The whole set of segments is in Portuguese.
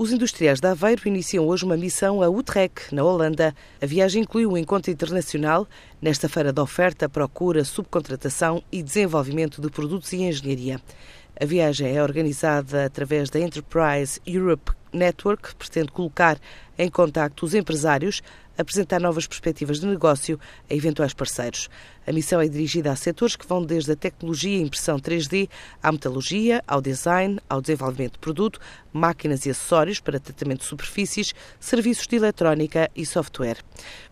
Os industriais de Aveiro iniciam hoje uma missão a Utrecht, na Holanda. A viagem inclui um encontro internacional nesta feira de oferta, procura, subcontratação e desenvolvimento de produtos e engenharia. A viagem é organizada através da Enterprise Europe Network, que pretende colocar em contacto os empresários, apresentar novas perspectivas de negócio a eventuais parceiros. A missão é dirigida a setores que vão desde a tecnologia e impressão 3D à metalurgia, ao design, ao desenvolvimento de produto, máquinas e acessórios para tratamento de superfícies, serviços de eletrónica e software.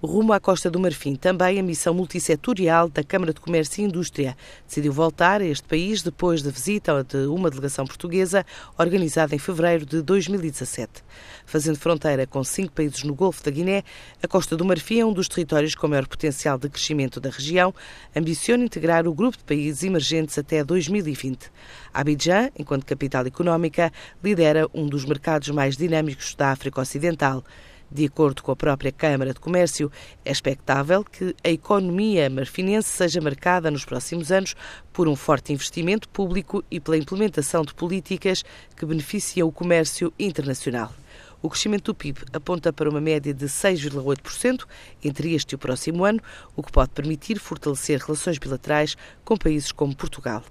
Rumo à Costa do Marfim, também a missão multissetorial da Câmara de Comércio e Indústria decidiu voltar a este país depois da visita de uma delegação portuguesa organizada em fevereiro de 2017. Fazendo fronteira com cinco países no Golfo da Guiné, a Costa do Marfim é um dos territórios com maior potencial de crescimento da região, ambiciona integrar o grupo de países emergentes até 2020. Abidjan, enquanto capital económica, lidera um dos mercados mais dinâmicos da África Ocidental. De acordo com a própria Câmara de Comércio, é expectável que a economia marfinense seja marcada nos próximos anos por um forte investimento público e pela implementação de políticas que beneficiam o comércio internacional. O crescimento do PIB aponta para uma média de 6,8% entre este e o próximo ano, o que pode permitir fortalecer relações bilaterais com países como Portugal.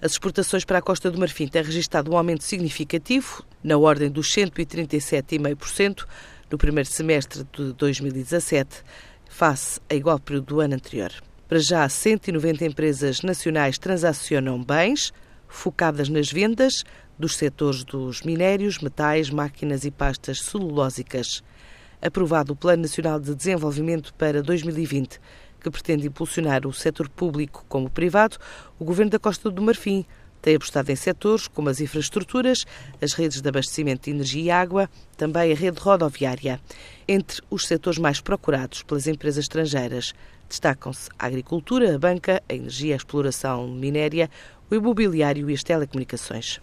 As exportações para a Costa do Marfim têm registrado um aumento significativo, na ordem dos 137,5% no primeiro semestre de 2017, face a igual período do ano anterior. Para já, 190 empresas nacionais transacionam bens, focadas nas vendas dos setores dos minérios, metais, máquinas e pastas celulósicas. Aprovado o Plano Nacional de Desenvolvimento para 2020, que pretende impulsionar o setor público como privado, o Governo da Costa do Marfim tem apostado em setores como as infraestruturas, as redes de abastecimento de energia e água, também a rede rodoviária. Entre os setores mais procurados pelas empresas estrangeiras destacam-se a agricultura, a banca, a energia, a exploração minéria, o imobiliário e as telecomunicações.